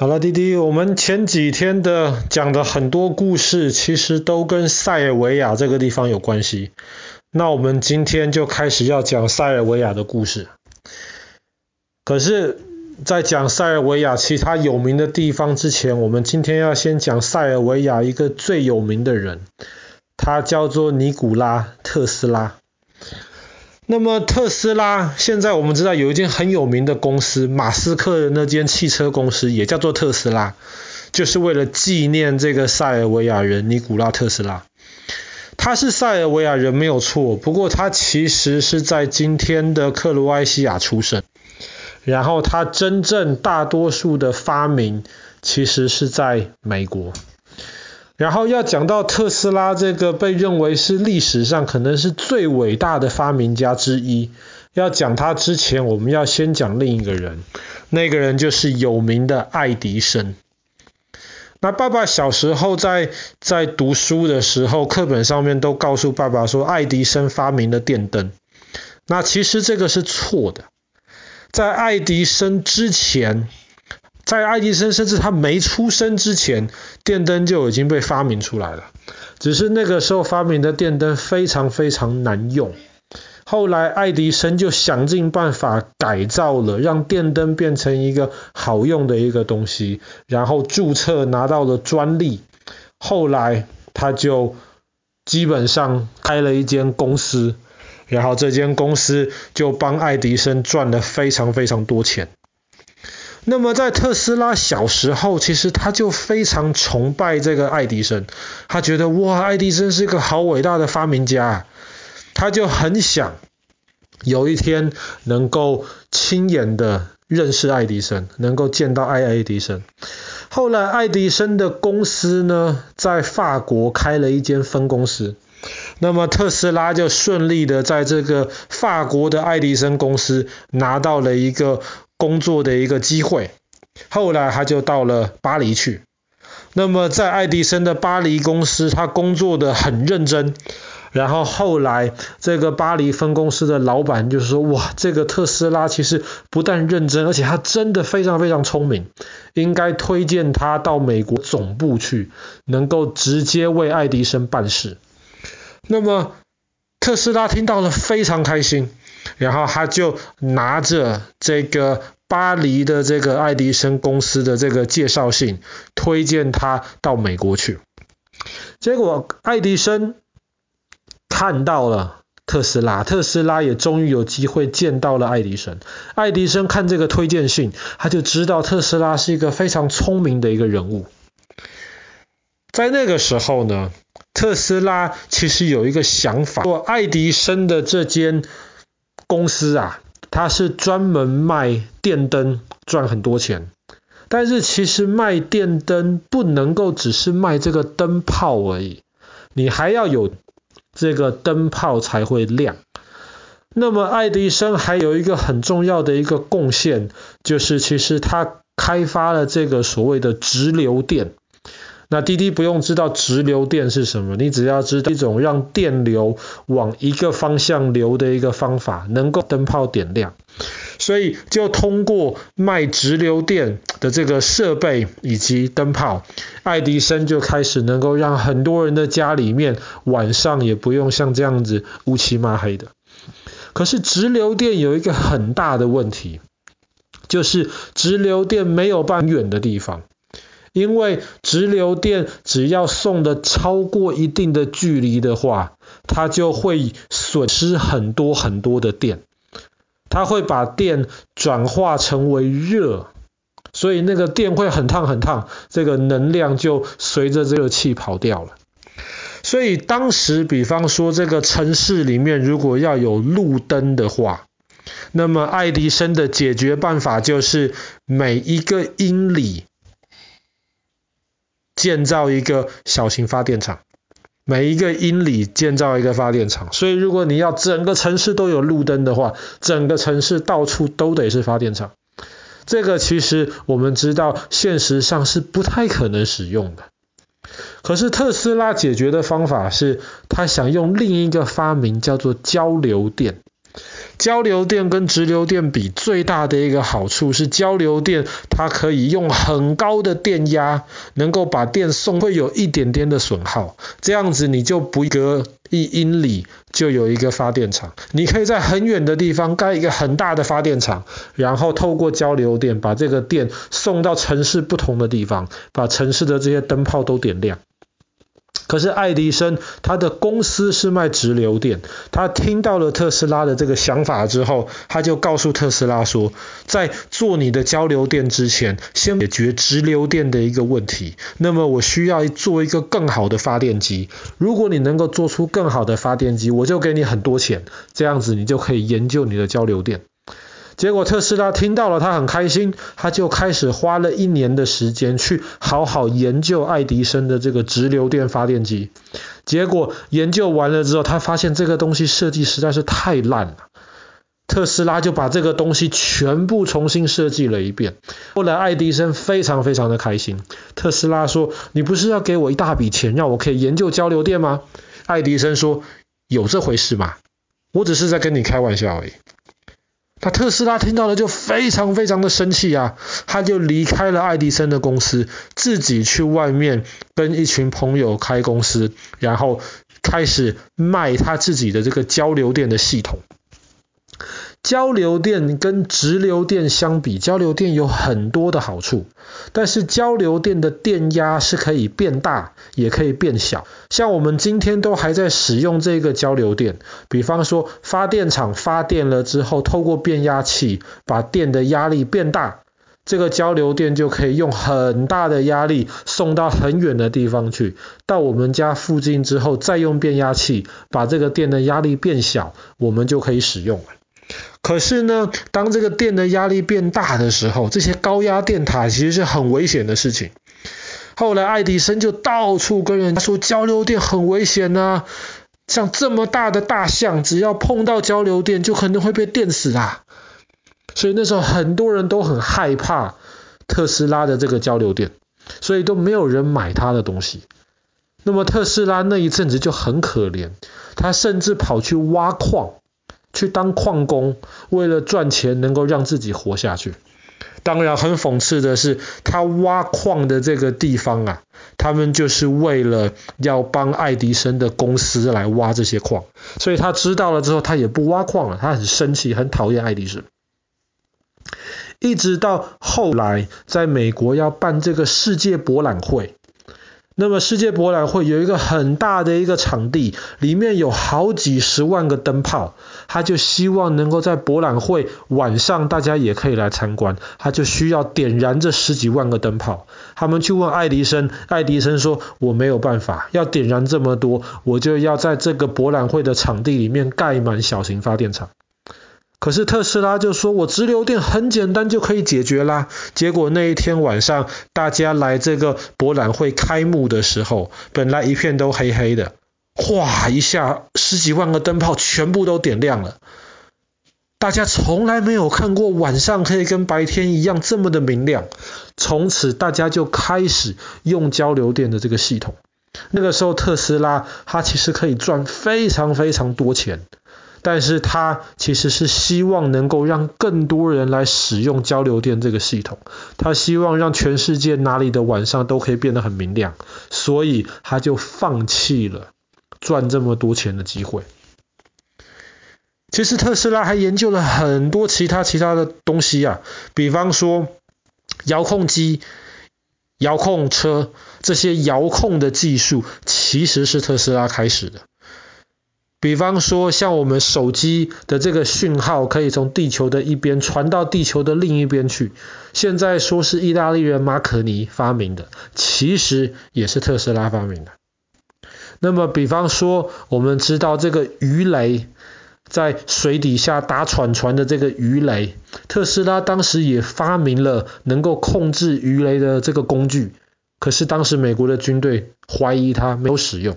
好了，弟弟，我们前几天的讲的很多故事，其实都跟塞尔维亚这个地方有关系。那我们今天就开始要讲塞尔维亚的故事。可是，在讲塞尔维亚其他有名的地方之前，我们今天要先讲塞尔维亚一个最有名的人，他叫做尼古拉特斯拉。那么特斯拉现在我们知道有一间很有名的公司，马斯克的那间汽车公司也叫做特斯拉，就是为了纪念这个塞尔维亚人尼古拉特斯拉。他是塞尔维亚人没有错，不过他其实是在今天的克罗埃西亚出生，然后他真正大多数的发明其实是在美国。然后要讲到特斯拉这个被认为是历史上可能是最伟大的发明家之一，要讲他之前，我们要先讲另一个人，那个人就是有名的爱迪生。那爸爸小时候在在读书的时候，课本上面都告诉爸爸说，爱迪生发明了电灯。那其实这个是错的，在爱迪生之前。在爱迪生甚至他没出生之前，电灯就已经被发明出来了。只是那个时候发明的电灯非常非常难用。后来爱迪生就想尽办法改造了，让电灯变成一个好用的一个东西，然后注册拿到了专利。后来他就基本上开了一间公司，然后这间公司就帮爱迪生赚了非常非常多钱。那么在特斯拉小时候，其实他就非常崇拜这个爱迪生，他觉得哇，爱迪生是一个好伟大的发明家，他就很想有一天能够亲眼的认识爱迪生，能够见到爱爱迪生。后来爱迪生的公司呢，在法国开了一间分公司，那么特斯拉就顺利的在这个法国的爱迪生公司拿到了一个。工作的一个机会，后来他就到了巴黎去。那么在爱迪生的巴黎公司，他工作的很认真。然后后来这个巴黎分公司的老板就说：“哇，这个特斯拉其实不但认真，而且他真的非常非常聪明，应该推荐他到美国总部去，能够直接为爱迪生办事。”那么特斯拉听到了非常开心。然后他就拿着这个巴黎的这个爱迪生公司的这个介绍信，推荐他到美国去。结果爱迪生看到了特斯拉，特斯拉也终于有机会见到了爱迪生。爱迪生看这个推荐信，他就知道特斯拉是一个非常聪明的一个人物。在那个时候呢，特斯拉其实有一个想法，做爱迪生的这间。公司啊，它是专门卖电灯赚很多钱，但是其实卖电灯不能够只是卖这个灯泡而已，你还要有这个灯泡才会亮。那么爱迪生还有一个很重要的一个贡献，就是其实他开发了这个所谓的直流电。那滴滴不用知道直流电是什么，你只要知道一种让电流往一个方向流的一个方法，能够灯泡点亮。所以就通过卖直流电的这个设备以及灯泡，爱迪生就开始能够让很多人的家里面晚上也不用像这样子乌漆嘛黑的。可是直流电有一个很大的问题，就是直流电没有办法远的地方。因为直流电只要送的超过一定的距离的话，它就会损失很多很多的电，它会把电转化成为热，所以那个电会很烫很烫，这个能量就随着热气跑掉了。所以当时，比方说这个城市里面如果要有路灯的话，那么爱迪生的解决办法就是每一个英里。建造一个小型发电厂，每一个英里建造一个发电厂。所以，如果你要整个城市都有路灯的话，整个城市到处都得是发电厂。这个其实我们知道，现实上是不太可能使用的。可是特斯拉解决的方法是，他想用另一个发明，叫做交流电。交流电跟直流电比，最大的一个好处是交流电它可以用很高的电压，能够把电送，会有一点点的损耗。这样子你就不隔一英里就有一个发电厂，你可以在很远的地方盖一个很大的发电厂，然后透过交流电把这个电送到城市不同的地方，把城市的这些灯泡都点亮。可是爱迪生他的公司是卖直流电，他听到了特斯拉的这个想法之后，他就告诉特斯拉说，在做你的交流电之前，先解决直流电的一个问题。那么我需要做一个更好的发电机，如果你能够做出更好的发电机，我就给你很多钱，这样子你就可以研究你的交流电。结果特斯拉听到了，他很开心，他就开始花了一年的时间去好好研究爱迪生的这个直流电发电机。结果研究完了之后，他发现这个东西设计实在是太烂了。特斯拉就把这个东西全部重新设计了一遍。后来爱迪生非常非常的开心。特斯拉说：“你不是要给我一大笔钱，让我可以研究交流电吗？”爱迪生说：“有这回事吗？我只是在跟你开玩笑而已。”那特斯拉听到了就非常非常的生气啊，他就离开了爱迪生的公司，自己去外面跟一群朋友开公司，然后开始卖他自己的这个交流电的系统。交流电跟直流电相比，交流电有很多的好处，但是交流电的电压是可以变大，也可以变小。像我们今天都还在使用这个交流电，比方说发电厂发电了之后，透过变压器把电的压力变大，这个交流电就可以用很大的压力送到很远的地方去。到我们家附近之后，再用变压器把这个电的压力变小，我们就可以使用了。可是呢，当这个电的压力变大的时候，这些高压电塔其实是很危险的事情。后来爱迪生就到处跟人家说交流电很危险啊，像这么大的大象，只要碰到交流电就可能会被电死啊。所以那时候很多人都很害怕特斯拉的这个交流电，所以都没有人买他的东西。那么特斯拉那一阵子就很可怜，他甚至跑去挖矿。去当矿工，为了赚钱能够让自己活下去。当然，很讽刺的是，他挖矿的这个地方啊，他们就是为了要帮爱迪生的公司来挖这些矿。所以他知道了之后，他也不挖矿了。他很生气，很讨厌爱迪生。一直到后来，在美国要办这个世界博览会。那么世界博览会有一个很大的一个场地，里面有好几十万个灯泡，他就希望能够在博览会晚上大家也可以来参观，他就需要点燃这十几万个灯泡。他们去问爱迪生，爱迪生说：“我没有办法，要点燃这么多，我就要在这个博览会的场地里面盖满小型发电厂。”可是特斯拉就说：“我直流电很简单就可以解决啦。”结果那一天晚上，大家来这个博览会开幕的时候，本来一片都黑黑的，哗一下十几万个灯泡全部都点亮了。大家从来没有看过晚上可以跟白天一样这么的明亮。从此大家就开始用交流电的这个系统。那个时候特斯拉它其实可以赚非常非常多钱。但是他其实是希望能够让更多人来使用交流电这个系统，他希望让全世界哪里的晚上都可以变得很明亮，所以他就放弃了赚这么多钱的机会。其实特斯拉还研究了很多其他其他的东西啊，比方说遥控机、遥控车，这些遥控的技术其实是特斯拉开始的。比方说，像我们手机的这个讯号可以从地球的一边传到地球的另一边去，现在说是意大利人马可尼发明的，其实也是特斯拉发明的。那么，比方说，我们知道这个鱼雷在水底下打船船的这个鱼雷，特斯拉当时也发明了能够控制鱼雷的这个工具，可是当时美国的军队怀疑它没有使用。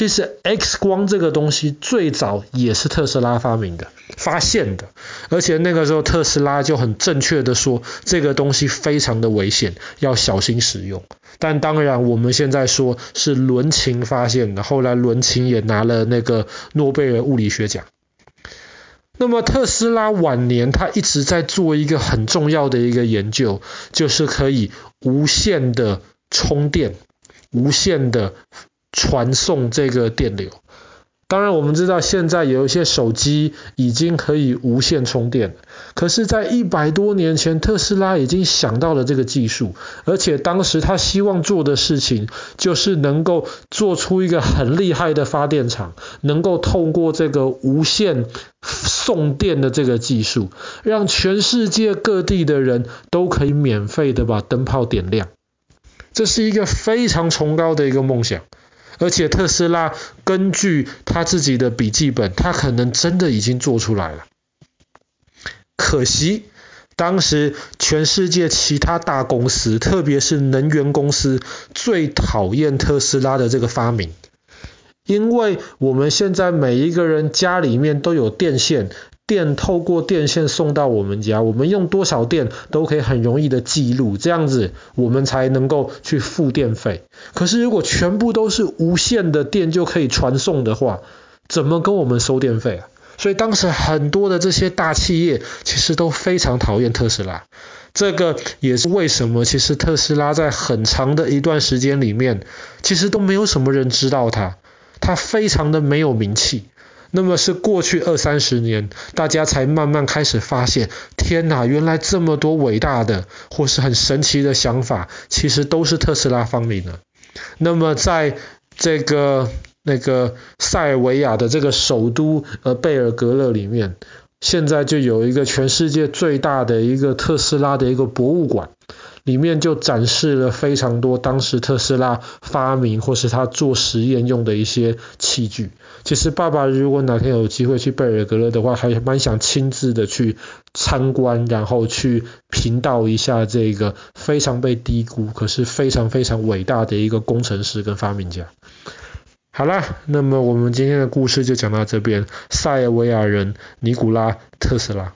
其实 X 光这个东西最早也是特斯拉发明的、发现的，而且那个时候特斯拉就很正确的说，这个东西非常的危险，要小心使用。但当然我们现在说是伦琴发现的，后来伦琴也拿了那个诺贝尔物理学奖。那么特斯拉晚年，他一直在做一个很重要的一个研究，就是可以无线的充电，无线的传送这个电流。当然，我们知道现在有一些手机已经可以无线充电，可是，在一百多年前，特斯拉已经想到了这个技术，而且当时他希望做的事情就是能够做出一个很厉害的发电厂，能够透过这个无线送电的这个技术，让全世界各地的人都可以免费的把灯泡点亮。这是一个非常崇高的一个梦想。而且特斯拉根据他自己的笔记本，他可能真的已经做出来了。可惜当时全世界其他大公司，特别是能源公司，最讨厌特斯拉的这个发明，因为我们现在每一个人家里面都有电线。电透过电线送到我们家，我们用多少电都可以很容易的记录，这样子我们才能够去付电费。可是如果全部都是无线的电就可以传送的话，怎么跟我们收电费啊？所以当时很多的这些大企业其实都非常讨厌特斯拉，这个也是为什么其实特斯拉在很长的一段时间里面，其实都没有什么人知道它，它非常的没有名气。那么是过去二三十年，大家才慢慢开始发现，天哪，原来这么多伟大的或是很神奇的想法，其实都是特斯拉发明的。那么在这个那个塞尔维亚的这个首都呃贝尔格勒里面，现在就有一个全世界最大的一个特斯拉的一个博物馆。里面就展示了非常多当时特斯拉发明或是他做实验用的一些器具。其实爸爸如果哪天有机会去贝尔格勒的话，还蛮想亲自的去参观，然后去评道一下这个非常被低估，可是非常非常伟大的一个工程师跟发明家。好啦，那么我们今天的故事就讲到这边，塞尔维亚人尼古拉特斯拉。